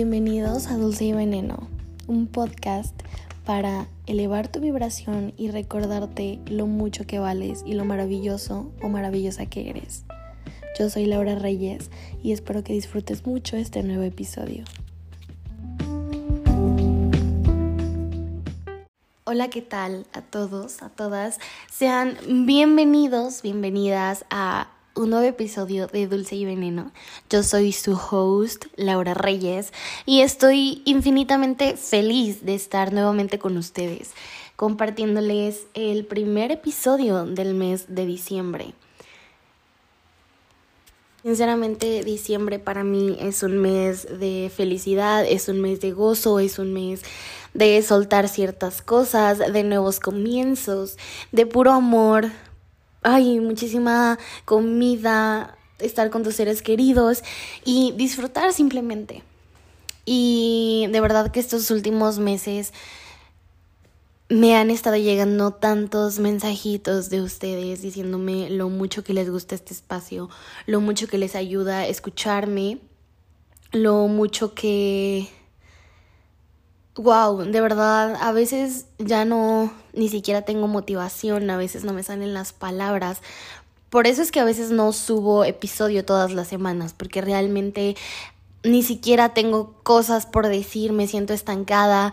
Bienvenidos a Dulce y Veneno, un podcast para elevar tu vibración y recordarte lo mucho que vales y lo maravilloso o maravillosa que eres. Yo soy Laura Reyes y espero que disfrutes mucho este nuevo episodio. Hola, ¿qué tal a todos, a todas? Sean bienvenidos, bienvenidas a un nuevo episodio de Dulce y Veneno. Yo soy su host, Laura Reyes, y estoy infinitamente feliz de estar nuevamente con ustedes, compartiéndoles el primer episodio del mes de diciembre. Sinceramente, diciembre para mí es un mes de felicidad, es un mes de gozo, es un mes de soltar ciertas cosas, de nuevos comienzos, de puro amor, hay muchísima comida, estar con tus seres queridos y disfrutar simplemente. Y de verdad que estos últimos meses me han estado llegando tantos mensajitos de ustedes diciéndome lo mucho que les gusta este espacio, lo mucho que les ayuda a escucharme, lo mucho que wow, de verdad, a veces ya no, ni siquiera tengo motivación, a veces no me salen las palabras. Por eso es que a veces no subo episodio todas las semanas, porque realmente ni siquiera tengo cosas por decir, me siento estancada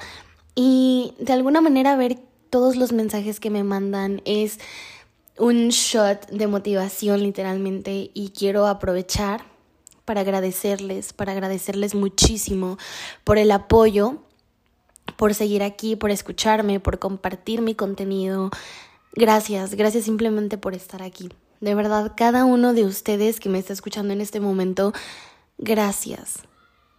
y de alguna manera ver todos los mensajes que me mandan es un shot de motivación literalmente y quiero aprovechar para agradecerles, para agradecerles muchísimo por el apoyo por seguir aquí, por escucharme, por compartir mi contenido. Gracias, gracias simplemente por estar aquí. De verdad, cada uno de ustedes que me está escuchando en este momento, gracias.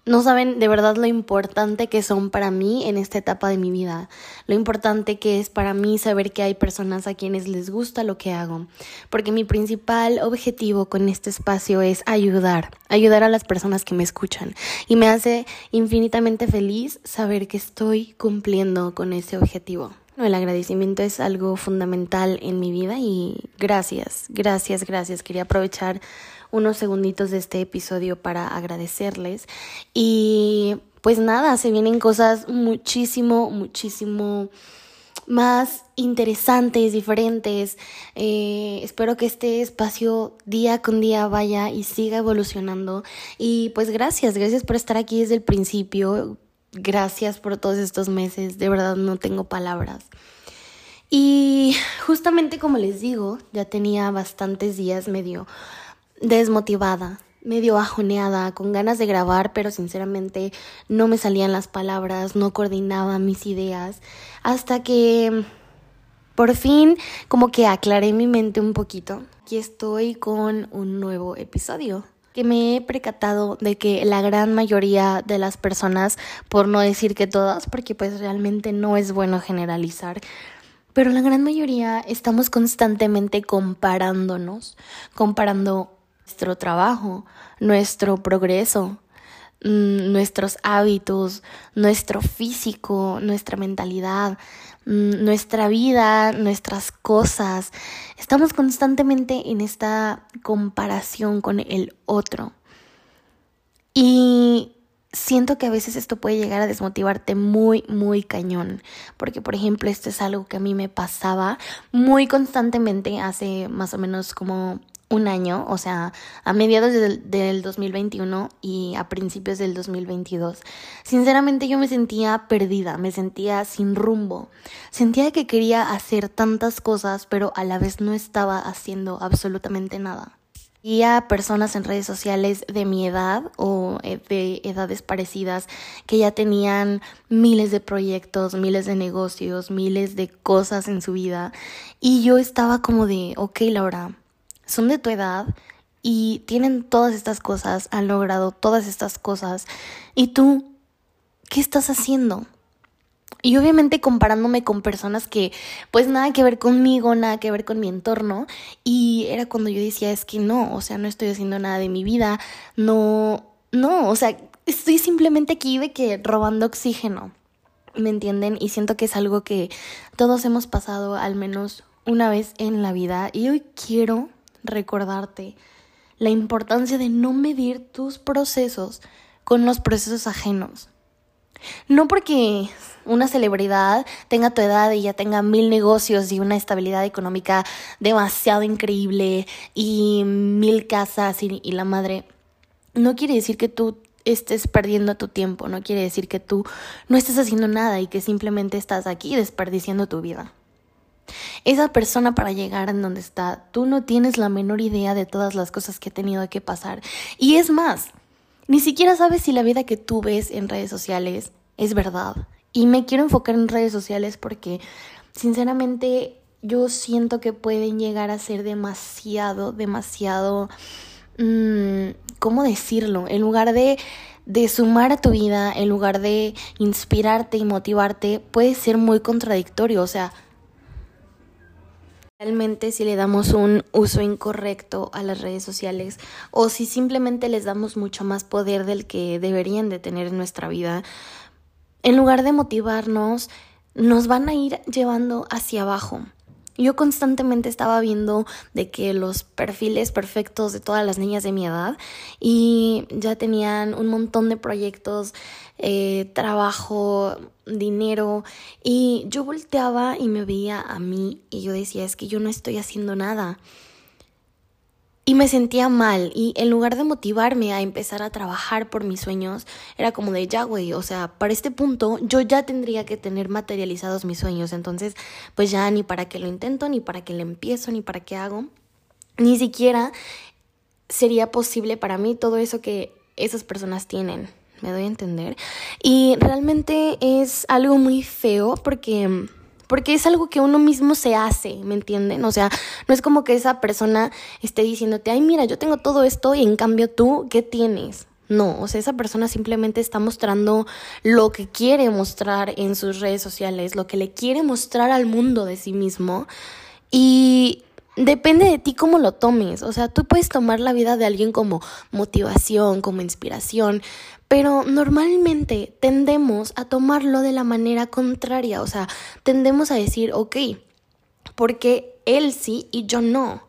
No saben de verdad lo importante que son para mí en esta etapa de mi vida, lo importante que es para mí saber que hay personas a quienes les gusta lo que hago, porque mi principal objetivo con este espacio es ayudar, ayudar a las personas que me escuchan y me hace infinitamente feliz saber que estoy cumpliendo con ese objetivo. El agradecimiento es algo fundamental en mi vida y gracias, gracias, gracias. Quería aprovechar unos segunditos de este episodio para agradecerles. Y pues nada, se vienen cosas muchísimo, muchísimo más interesantes, diferentes. Eh, espero que este espacio día con día vaya y siga evolucionando. Y pues gracias, gracias por estar aquí desde el principio. Gracias por todos estos meses. De verdad no tengo palabras. Y justamente como les digo, ya tenía bastantes días medio desmotivada, medio bajoneada, con ganas de grabar, pero sinceramente no me salían las palabras, no coordinaba mis ideas, hasta que por fin como que aclaré mi mente un poquito. Aquí estoy con un nuevo episodio que me he percatado de que la gran mayoría de las personas, por no decir que todas, porque pues realmente no es bueno generalizar, pero la gran mayoría estamos constantemente comparándonos, comparando nuestro trabajo, nuestro progreso, mm, nuestros hábitos, nuestro físico, nuestra mentalidad, mm, nuestra vida, nuestras cosas. Estamos constantemente en esta comparación con el otro. Y siento que a veces esto puede llegar a desmotivarte muy, muy cañón. Porque, por ejemplo, esto es algo que a mí me pasaba muy constantemente hace más o menos como un año, o sea, a mediados del, del, 2021 y a principios del 2022. Sinceramente yo me sentía perdida, me sentía sin rumbo, sentía que quería hacer tantas cosas, pero a la vez no estaba haciendo absolutamente nada. Y a personas en redes sociales de mi edad o eh, de edades parecidas que ya tenían miles de proyectos, miles de negocios, miles de cosas en su vida. Y yo estaba como de, ok, Laura, son de tu edad y tienen todas estas cosas, han logrado todas estas cosas. ¿Y tú qué estás haciendo? Y obviamente comparándome con personas que pues nada que ver conmigo, nada que ver con mi entorno. Y era cuando yo decía, es que no, o sea, no estoy haciendo nada de mi vida, no, no, o sea, estoy simplemente aquí de que robando oxígeno. ¿Me entienden? Y siento que es algo que todos hemos pasado al menos una vez en la vida. Y hoy quiero recordarte la importancia de no medir tus procesos con los procesos ajenos. No porque una celebridad tenga tu edad y ya tenga mil negocios y una estabilidad económica demasiado increíble y mil casas y, la madre, no quiere decir que tú estés perdiendo tu tiempo, no quiere decir que tú no estés haciendo nada y que simplemente estás aquí desperdiciando tu vida. Esa persona para llegar en donde está, tú no tienes la menor idea de todas las cosas que ha tenido que pasar. Y es más, ni siquiera sabes si la vida que tú ves en redes sociales es verdad. Y me quiero enfocar en redes sociales porque, sinceramente, yo siento que pueden llegar a ser demasiado, demasiado... Mmm, ¿Cómo decirlo? En lugar de de sumar a tu vida, en lugar de inspirarte y motivarte, puede ser muy contradictorio. O sea, Realmente si le damos un uso incorrecto a las redes sociales o si simplemente les damos mucho más poder del que deberían de tener en nuestra vida, en lugar de motivarnos, nos van a ir llevando hacia abajo. Yo constantemente estaba viendo de que los perfiles perfectos de todas las niñas de mi edad y ya tenían un montón de proyectos, eh, trabajo, dinero y yo volteaba y me veía a mí y yo decía es que yo no estoy haciendo nada. Y me sentía mal. Y en lugar de motivarme a empezar a trabajar por mis sueños, era como de ya, güey, o sea, para este punto yo ya tendría que tener materializados mis sueños, entonces pues ya ni para qué lo intento, ni para qué le empiezo, ni para qué hago, ni siquiera sería posible para mí todo eso que esas personas tienen, me doy a entender. Y realmente es algo muy feo porque porque es algo que uno mismo se hace, ¿me entienden? O sea, no es como que esa persona esté diciéndote, ay, mira, yo tengo todo esto y en cambio tú, ¿qué tienes? No, o sea, esa persona simplemente está mostrando lo que quiere mostrar en sus redes sociales, lo que le quiere mostrar al mundo de sí mismo. Y depende de ti cómo lo tomes. O sea, tú puedes tomar la vida de alguien como motivación, como inspiración, pero normalmente tendemos a tomarlo de la manera contraria, o sea, tendemos a decir, ok, porque él sí y yo no.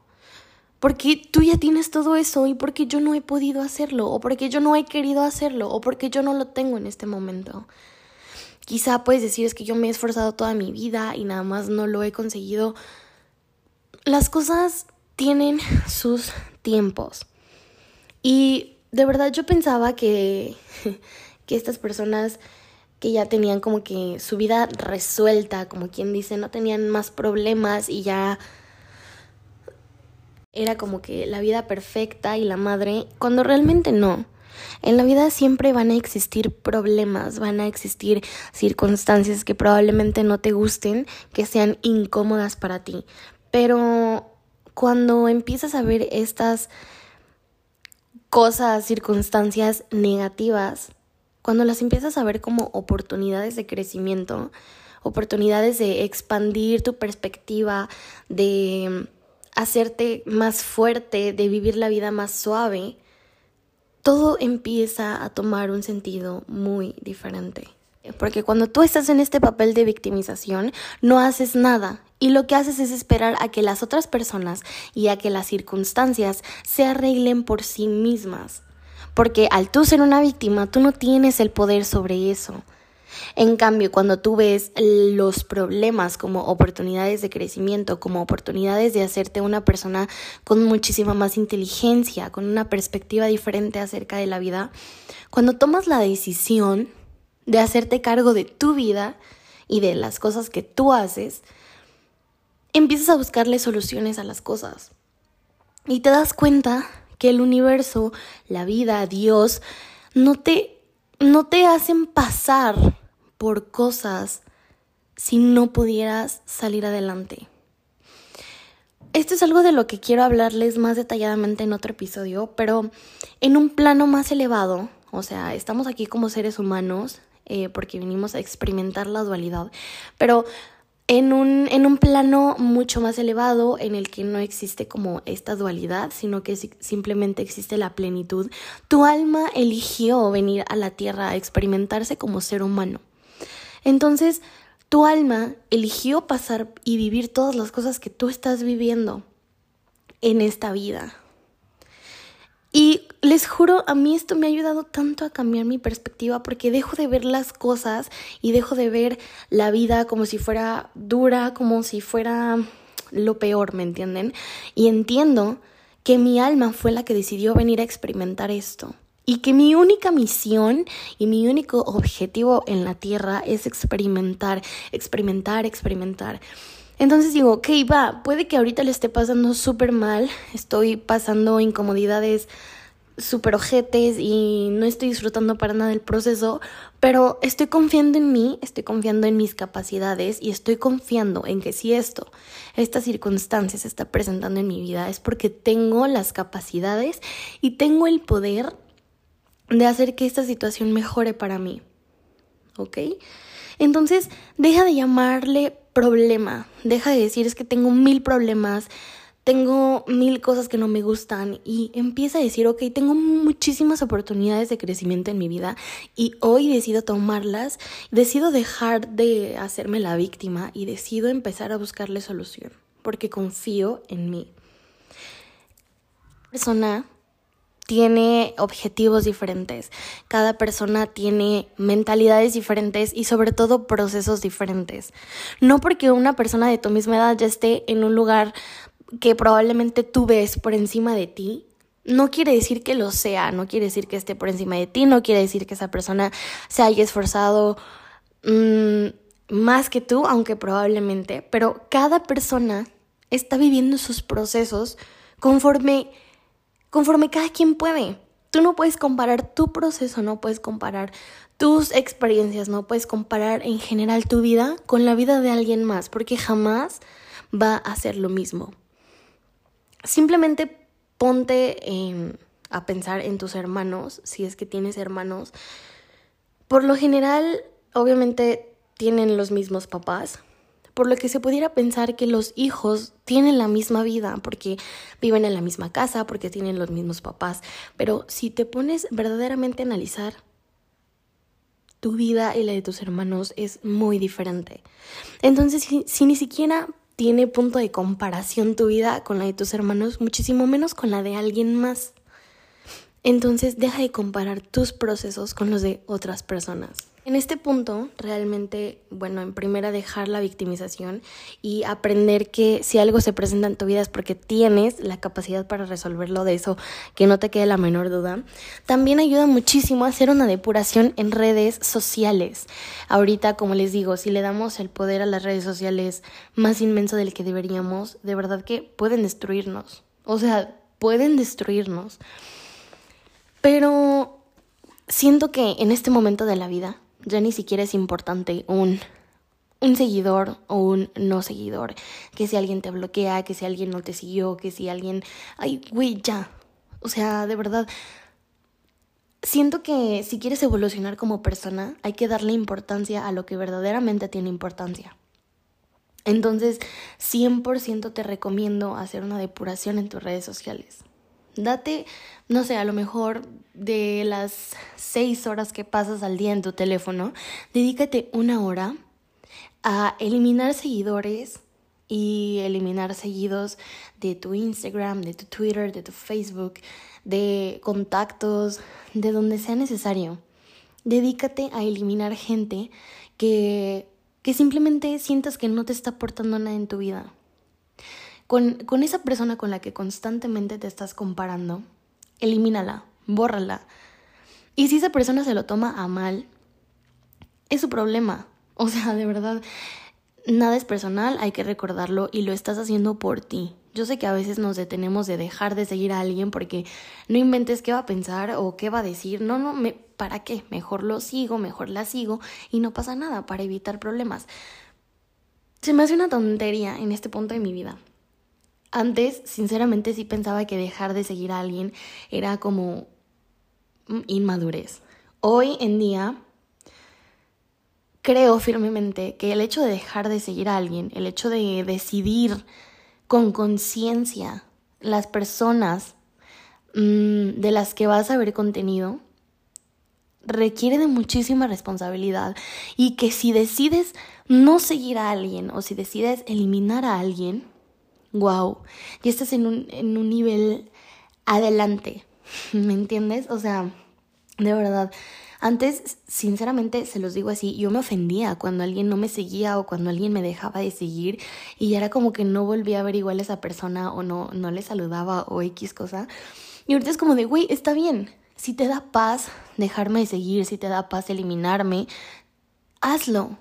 Porque tú ya tienes todo eso y porque yo no he podido hacerlo, o porque yo no he querido hacerlo, o porque yo no lo tengo en este momento. Quizá puedes decir es que yo me he esforzado toda mi vida y nada más no lo he conseguido. Las cosas tienen sus tiempos. Y de verdad yo pensaba que, que estas personas que ya tenían como que su vida resuelta, como quien dice, no tenían más problemas y ya era como que la vida perfecta y la madre, cuando realmente no. En la vida siempre van a existir problemas, van a existir circunstancias que probablemente no te gusten, que sean incómodas para ti. Pero cuando empiezas a ver estas cosas, circunstancias negativas, cuando las empiezas a ver como oportunidades de crecimiento, oportunidades de expandir tu perspectiva, de hacerte más fuerte, de vivir la vida más suave, todo empieza a tomar un sentido muy diferente. Porque cuando tú estás en este papel de victimización, no haces nada y lo que haces es esperar a que las otras personas y a que las circunstancias se arreglen por sí mismas. Porque al tú ser una víctima, tú no tienes el poder sobre eso. En cambio, cuando tú ves los problemas como oportunidades de crecimiento, como oportunidades de hacerte una persona con muchísima más inteligencia, con una perspectiva diferente acerca de la vida, cuando tomas la decisión de hacerte cargo de tu vida y de las cosas que tú haces, empiezas a buscarle soluciones a las cosas. Y te das cuenta que el universo, la vida, Dios, no te, no te hacen pasar por cosas si no pudieras salir adelante. Esto es algo de lo que quiero hablarles más detalladamente en otro episodio, pero en un plano más elevado, o sea, estamos aquí como seres humanos, eh, porque vinimos a experimentar la dualidad, pero en un, en un plano mucho más elevado en el que no existe como esta dualidad, sino que simplemente existe la plenitud, tu alma eligió venir a la tierra a experimentarse como ser humano. Entonces, tu alma eligió pasar y vivir todas las cosas que tú estás viviendo en esta vida. Y les juro, a mí esto me ha ayudado tanto a cambiar mi perspectiva porque dejo de ver las cosas y dejo de ver la vida como si fuera dura, como si fuera lo peor, ¿me entienden? Y entiendo que mi alma fue la que decidió venir a experimentar esto. Y que mi única misión y mi único objetivo en la tierra es experimentar, experimentar, experimentar. Entonces digo, ok, va, puede que ahorita le esté pasando súper mal, estoy pasando incomodidades súper ojetes y no estoy disfrutando para nada del proceso, pero estoy confiando en mí, estoy confiando en mis capacidades y estoy confiando en que si esto, esta circunstancia se está presentando en mi vida es porque tengo las capacidades y tengo el poder de hacer que esta situación mejore para mí. ¿Ok? Entonces, deja de llamarle problema. Deja de decir es que tengo mil problemas, tengo mil cosas que no me gustan y empieza a decir, ok, tengo muchísimas oportunidades de crecimiento en mi vida y hoy decido tomarlas, decido dejar de hacerme la víctima y decido empezar a buscarle solución porque confío en mí. Persona tiene objetivos diferentes, cada persona tiene mentalidades diferentes y sobre todo procesos diferentes. No porque una persona de tu misma edad ya esté en un lugar que probablemente tú ves por encima de ti, no quiere decir que lo sea, no quiere decir que esté por encima de ti, no quiere decir que esa persona se haya esforzado mm, más que tú, aunque probablemente, pero cada persona está viviendo sus procesos conforme conforme cada quien puede. Tú no puedes comparar tu proceso, no puedes comparar tus experiencias, no puedes comparar en general tu vida con la vida de alguien más, porque jamás va a ser lo mismo. Simplemente ponte a pensar en tus hermanos, si es que tienes hermanos. Por lo general, obviamente tienen los mismos papás, por lo que se pudiera pensar que los hijos tienen la misma vida porque viven en la misma casa, porque tienen los mismos papás, pero si te pones verdaderamente a analizar, tu vida y la de tus hermanos es muy diferente. Entonces, si, ni siquiera tiene punto de comparación tu vida con la de tus hermanos, muchísimo menos con la de alguien más. Entonces, deja de comparar tus procesos con los de otras personas. En este punto, realmente, bueno, en primera dejar la victimización y aprender que si algo se presenta en tu vida es porque tienes la capacidad para resolverlo de eso, que no te quede la menor duda. También ayuda muchísimo a hacer una depuración en redes sociales. Ahorita, como les digo, si le damos el poder a las redes sociales más inmenso del que deberíamos, de verdad que pueden destruirnos. O sea, pueden destruirnos. Pero siento que en este momento de la vida ya ni siquiera es importante un, un seguidor o un no seguidor. Que si alguien te bloquea, que si alguien no te siguió, que si alguien... Ay, güey, ya. O sea, de verdad. Siento que si quieres evolucionar como persona, hay que darle importancia a lo que verdaderamente tiene importancia. Entonces, 100% te recomiendo hacer una depuración en tus redes sociales. Date, no sé, a lo mejor de las seis horas que pasas al día en tu teléfono, dedícate una hora a eliminar seguidores y eliminar seguidos de tu Instagram, de tu Twitter, de tu Facebook, de contactos, de donde sea necesario. Dedícate a eliminar gente que, que simplemente sientas que no te está aportando nada en tu vida con, esa persona con la que constantemente te estás comparando, elimínala, bórrala. Y si esa persona se lo toma a mal, es su problema. O sea, de verdad, nada es personal, hay que recordarlo y lo estás haciendo por ti. Yo sé que a veces nos detenemos de dejar de seguir a alguien porque no inventes qué va a pensar o qué va a decir. No, no, ¿para qué? Mejor lo sigo, mejor la sigo y no pasa nada para evitar problemas. Se me hace una tontería en este punto de mi vida. Antes, sinceramente, sí pensaba que dejar de seguir a alguien era como inmadurez. Hoy en día, creo firmemente que el hecho de dejar de seguir a alguien, el hecho de decidir con conciencia las personas mm, de las que vas a ver contenido, requiere de muchísima responsabilidad y que si decides no seguir a alguien o si decides eliminar a alguien, wow, ya estás en un, en un nivel adelante, ¿Me entiendes? O sea, de verdad. Antes, sinceramente, se los digo así, yo me ofendía cuando alguien no me seguía o cuando alguien me dejaba de seguir y era como que no volvía a ver igual a esa persona o no, no le saludaba o X cosa. Y ahorita es como de, güey, está bien. Si te da paz dejarme de seguir, si te da paz eliminarme, hazlo.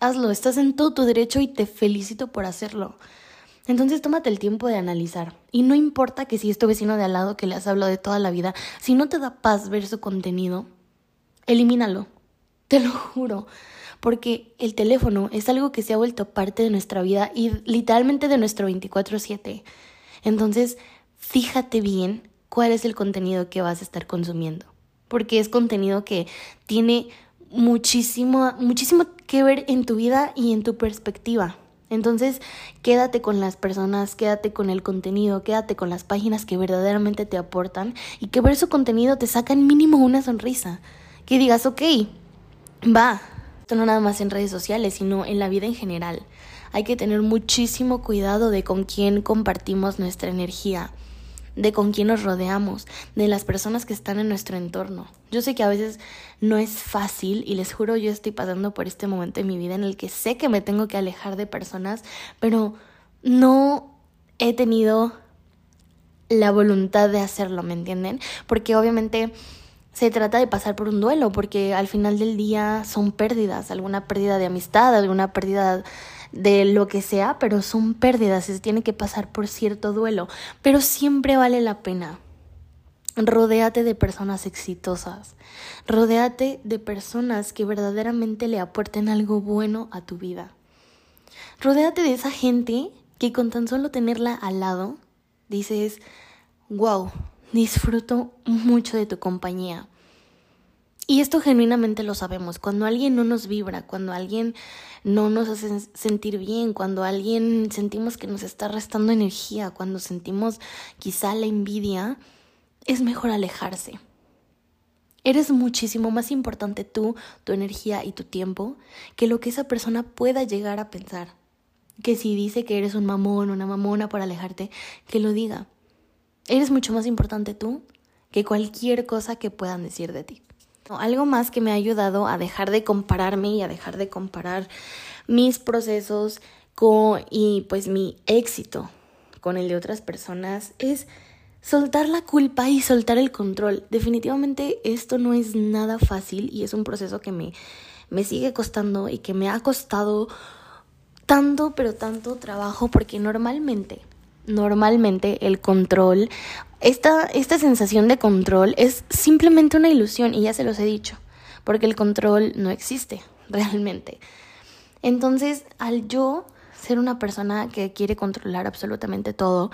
Hazlo, estás en todo tu derecho y te felicito por hacerlo. Entonces tómate el tiempo de analizar. Y no importa que si es tu vecino de al lado que le has hablado de toda la vida, si no te da paz ver su contenido, elimínalo. Te lo juro. Porque el teléfono es algo que se ha vuelto parte de nuestra vida y literalmente de nuestro 24/7. Entonces, fíjate bien cuál es el contenido que vas a estar consumiendo. Porque es contenido que tiene muchísimo, muchísimo que ver en tu vida y en tu perspectiva. Entonces, quédate con las personas, quédate con el contenido, quédate con las páginas que verdaderamente te aportan y que ver su contenido te saca en mínimo una sonrisa. Que digas, ok, va. Esto no nada más en redes sociales, sino en la vida en general. Hay que tener muchísimo cuidado de con quién compartimos nuestra energía de con quién nos rodeamos, de las personas que están en nuestro entorno. Yo sé que a veces no es fácil y les juro yo estoy pasando por este momento en mi vida en el que sé que me tengo que alejar de personas, pero no he tenido la voluntad de hacerlo, ¿me entienden? Porque obviamente se trata de pasar por un duelo, porque al final del día son pérdidas, alguna pérdida de amistad, alguna pérdida de lo que sea, pero son pérdidas, se tiene que pasar por cierto duelo, pero siempre vale la pena. Rodéate de personas exitosas, rodéate de personas que verdaderamente le aporten algo bueno a tu vida. Rodéate de esa gente que con tan solo tenerla al lado dices, wow, disfruto mucho de tu compañía. Y esto genuinamente lo sabemos. Cuando alguien no nos vibra, cuando alguien no nos hace sentir bien, cuando alguien sentimos que nos está restando energía, cuando sentimos quizá la envidia, es mejor alejarse. Eres muchísimo más importante tú, tu energía y tu tiempo que lo que esa persona pueda llegar a pensar. Que si dice que eres un mamón una mamona por alejarte, que lo diga. Eres mucho más importante tú que cualquier cosa que puedan decir de ti. Algo más que me ha ayudado a dejar de compararme y a dejar de comparar mis procesos con, y pues mi éxito con el de otras personas es soltar la culpa y soltar el control. Definitivamente esto no es nada fácil y es un proceso que me, me sigue costando y que me ha costado tanto, pero tanto trabajo porque normalmente, normalmente el control esta, esta sensación de control es simplemente una ilusión y ya se los he dicho, porque el control no existe realmente. Entonces, al yo ser una persona que quiere controlar absolutamente todo,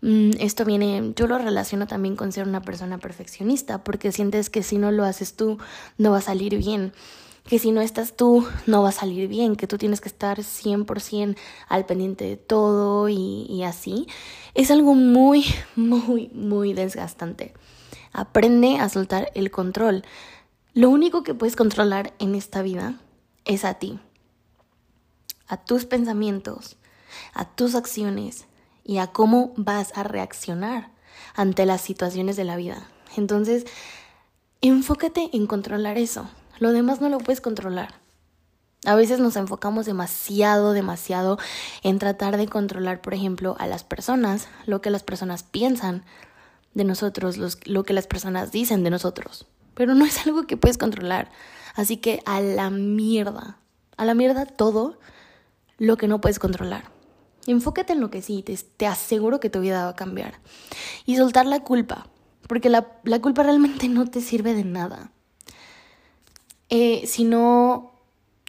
mm, esto viene, yo lo relaciono también con ser una persona perfeccionista, porque sientes que si no lo haces tú, no va a salir bien que si no estás tú no va a salir bien, que tú tienes que estar 100% al pendiente de todo y, y así, es algo muy, muy, muy desgastante. Aprende a soltar el control. Lo único que puedes controlar en esta vida es a ti, a tus pensamientos, a tus acciones y a cómo vas a reaccionar ante las situaciones de la vida. Entonces, enfócate en controlar eso. Lo demás no lo puedes controlar. A veces nos enfocamos demasiado, demasiado en tratar de controlar, por ejemplo, a las personas, lo que las personas piensan de nosotros, lo que las personas dicen de nosotros. Pero no es algo que puedes controlar. Así que a la mierda, a la mierda todo lo que no puedes controlar. Enfócate en lo que sí, te, aseguro que tu vida va a cambiar. Y soltar la culpa, porque la, la culpa realmente no te sirve de nada eh, sino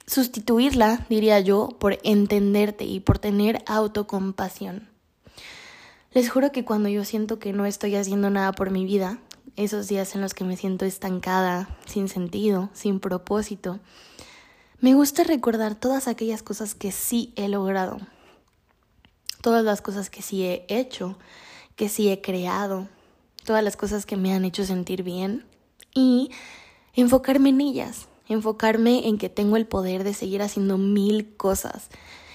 sustituirla, diría yo, por entenderte y por tener autocompasión. Les juro que cuando yo siento que no estoy haciendo nada por mi vida, esos días en los que me siento estancada, sin sentido, sin propósito, me gusta recordar todas aquellas cosas que sí he logrado, todas las cosas que sí he hecho, que sí he creado, todas las cosas que me han hecho sentir bien y enfocarme en ellas, enfocarme en que tengo el poder de seguir haciendo mil cosas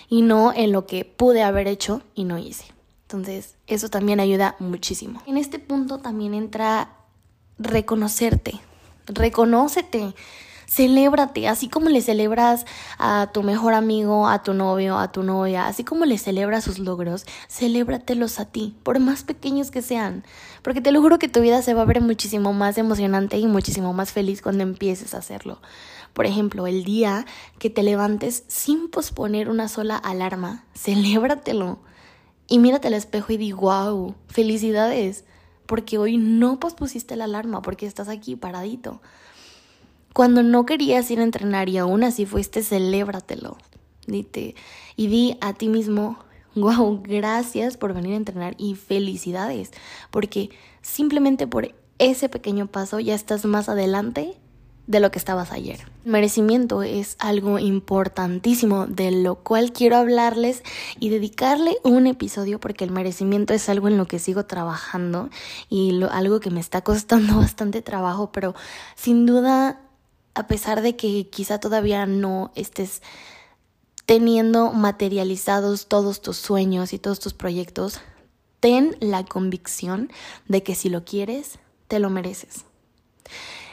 y no en lo que pude haber hecho y no hice. Entonces, eso también ayuda muchísimo. En este punto también entra reconocerte. Reconócete. Celébrate, así como le celebras a tu mejor amigo, a tu novio, a tu novia, así como le celebras sus logros, celébratelos a ti, por más pequeños que sean, porque te lo juro que tu vida se va a ver muchísimo más emocionante y muchísimo más feliz cuando empieces a hacerlo. Por ejemplo, el día que te levantes sin posponer una sola alarma, celébratelo. Y mírate al espejo y di, wow, felicidades, porque hoy no pospusiste la alarma, porque estás aquí paradito. Cuando no querías ir a entrenar y aún así fuiste, celébratelo. Dite, y di a ti mismo, wow, gracias por venir a entrenar y felicidades, porque simplemente por ese pequeño paso ya estás más adelante de lo que estabas ayer. merecimiento es algo importantísimo de lo cual quiero hablarles y dedicarle un episodio porque el merecimiento es algo en lo que sigo trabajando y algo que me está costando bastante trabajo, pero sin duda, a pesar de que quizá todavía no estés teniendo materializados todos tus sueños y todos tus proyectos, ten la convicción de que si lo quieres, te lo mereces.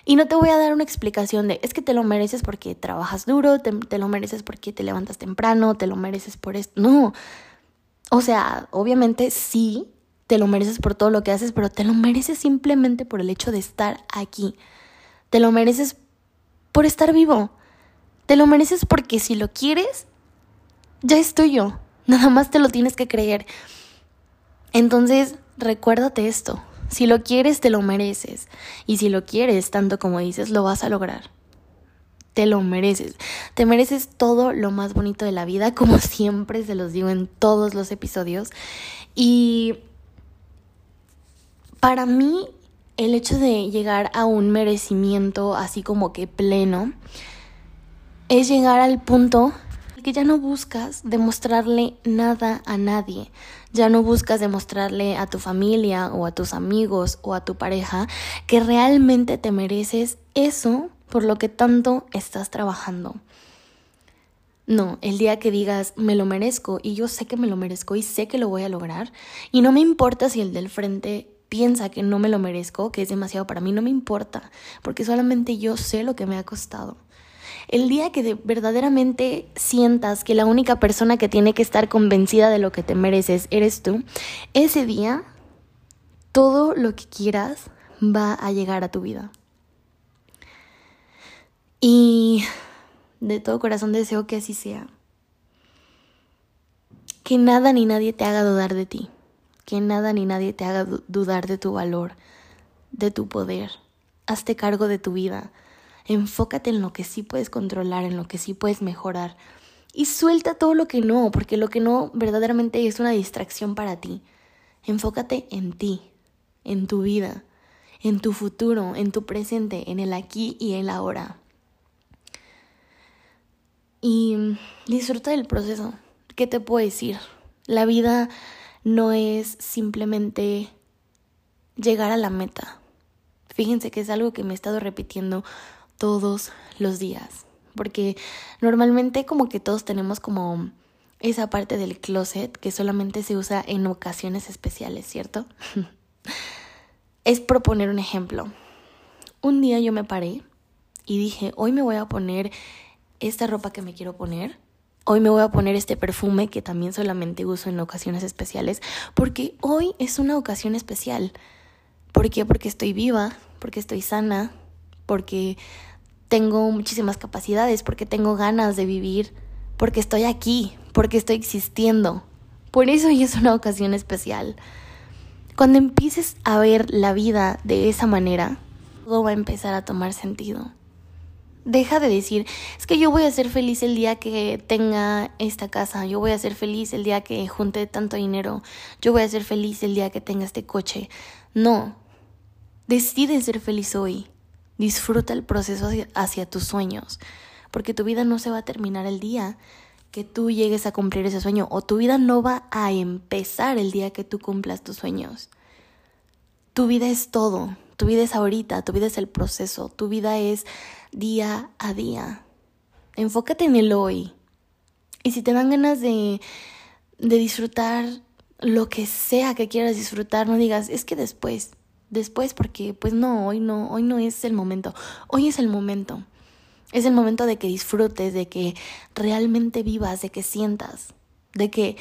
Y no te voy a dar una explicación de es que te lo mereces porque trabajas duro, te, lo mereces porque te levantas temprano, te lo mereces por esto. No. O sea, obviamente sí, te lo mereces por todo lo que haces, pero te lo mereces simplemente por el hecho de estar aquí. Te lo mereces por estar vivo. Te lo mereces porque si lo quieres, ya es tuyo. Nada más te lo tienes que creer. Entonces, recuérdate esto. Si lo quieres, te lo mereces. Y si lo quieres tanto como dices, lo vas a lograr. Te lo mereces. Te mereces todo lo más bonito de la vida, como siempre se los digo en todos los episodios. Y para mí, el hecho de llegar a un merecimiento así como que pleno, es llegar al punto que ya no buscas demostrarle nada a nadie, ya no buscas demostrarle a tu familia o a tus amigos o a tu pareja que realmente te mereces eso por lo que tanto estás trabajando. No, el día que digas me lo merezco y yo sé que me lo merezco y sé que lo voy a lograr y no me importa si el del frente piensa que no me lo merezco, que es demasiado para mí, no me importa, porque solamente yo sé lo que me ha costado. El día que verdaderamente sientas que la única persona que tiene que estar convencida de lo que te mereces eres tú, ese día todo lo que quieras va a llegar a tu vida. Y de todo corazón deseo que así sea. Que nada ni nadie te haga dudar de ti. Que nada ni nadie te haga dudar de tu valor, de tu poder. Hazte cargo de tu vida. Enfócate en lo que sí puedes controlar, en lo que sí puedes mejorar. Y suelta todo lo que no, porque lo que no verdaderamente es una distracción para ti. Enfócate en ti, en tu vida, en tu futuro, en tu presente, en el aquí y el ahora. Y disfruta del proceso. ¿Qué te puedo decir? La vida no es simplemente llegar a la meta. Fíjense que es algo que me he estado repitiendo todos los días. Porque normalmente como que todos tenemos como esa parte del closet que solamente se usa en ocasiones especiales, ¿cierto? es proponer un ejemplo. Un día yo me paré y dije, hoy me voy a poner esta ropa que me quiero poner. Hoy me voy a poner este perfume que también solamente uso en ocasiones especiales, porque hoy es una ocasión especial. ¿Por qué? Porque estoy viva, porque estoy sana, porque tengo muchísimas capacidades, porque tengo ganas de vivir, porque estoy aquí, porque estoy existiendo. Por eso hoy es una ocasión especial. Cuando empieces a ver la vida de esa manera, todo va a empezar a tomar sentido. Deja de decir, es que yo voy a ser feliz el día que tenga esta casa, yo voy a ser feliz el día que junte tanto dinero, yo voy a ser feliz el día que tenga este coche. No, decide ser feliz hoy. Disfruta el proceso hacia, tus sueños, porque tu vida no se va a terminar el día que tú llegues a cumplir ese sueño, o tu vida no va a empezar el día que tú cumplas tus sueños. Tu vida es todo, tu vida es ahorita, tu vida es el proceso, tu vida es día a día. Enfócate en el hoy. Y si te dan ganas de, de disfrutar lo que sea que quieras disfrutar, no digas, es que después, después porque pues no, hoy no, hoy no es el momento, hoy es el momento. Es el momento de que disfrutes, de que realmente vivas, de que sientas, de que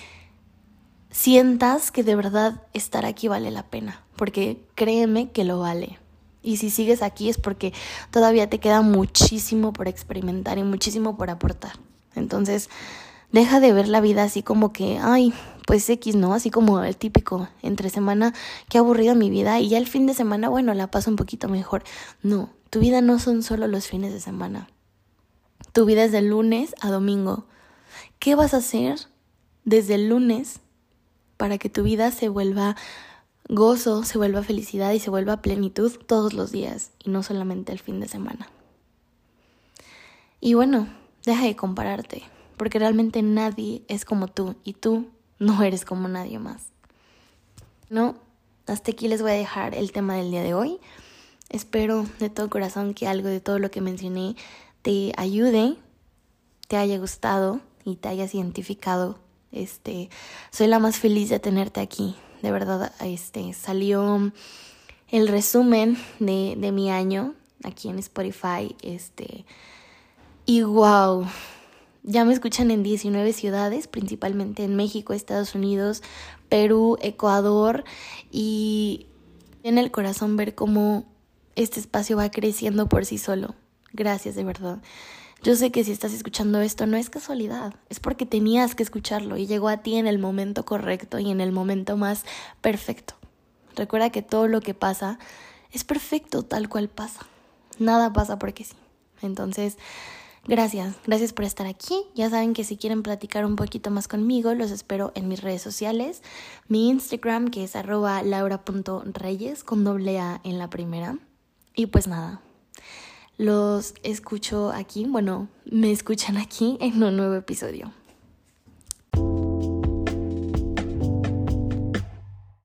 sientas que de verdad estar aquí vale la pena, porque créeme que lo vale. Y si sigues aquí es porque todavía te queda muchísimo por experimentar y muchísimo por aportar. Entonces, deja de ver la vida así como que, ay, pues X, ¿no? Así como el típico entre semana, qué aburrido mi vida y ya el fin de semana, bueno, la paso un poquito mejor. No, tu vida no son solo los fines de semana. Tu vida es de lunes a domingo. ¿Qué vas a hacer desde el lunes para que tu vida se vuelva gozo, se vuelva felicidad y se vuelva plenitud todos los días y no solamente el fin de semana. Y bueno, deja de compararte, porque realmente nadie es como tú y tú no eres como nadie más. No, hasta aquí les voy a dejar el tema del día de hoy. Espero de todo corazón que algo de todo lo que mencioné te ayude, te haya gustado y te hayas identificado este, soy la más feliz de tenerte aquí. De verdad, este, salió el resumen de, de mi año aquí en Spotify. Este, y wow, ya me escuchan en 19 ciudades, principalmente en México, Estados Unidos, Perú, Ecuador. Y en el corazón ver cómo este espacio va creciendo por sí solo. Gracias, de verdad. Yo sé que si estás escuchando esto no es casualidad, es porque tenías que escucharlo y llegó a ti en el momento correcto y en el momento más perfecto. Recuerda que todo lo que pasa es perfecto tal cual pasa. Nada pasa porque sí. Entonces, gracias, gracias por estar aquí. Ya saben que si quieren platicar un poquito más conmigo, los espero en mis redes sociales. Mi Instagram que es arroba laura.reyes con doble A en la primera. Y pues nada, los escucho aquí, bueno, me escuchan aquí en un nuevo episodio.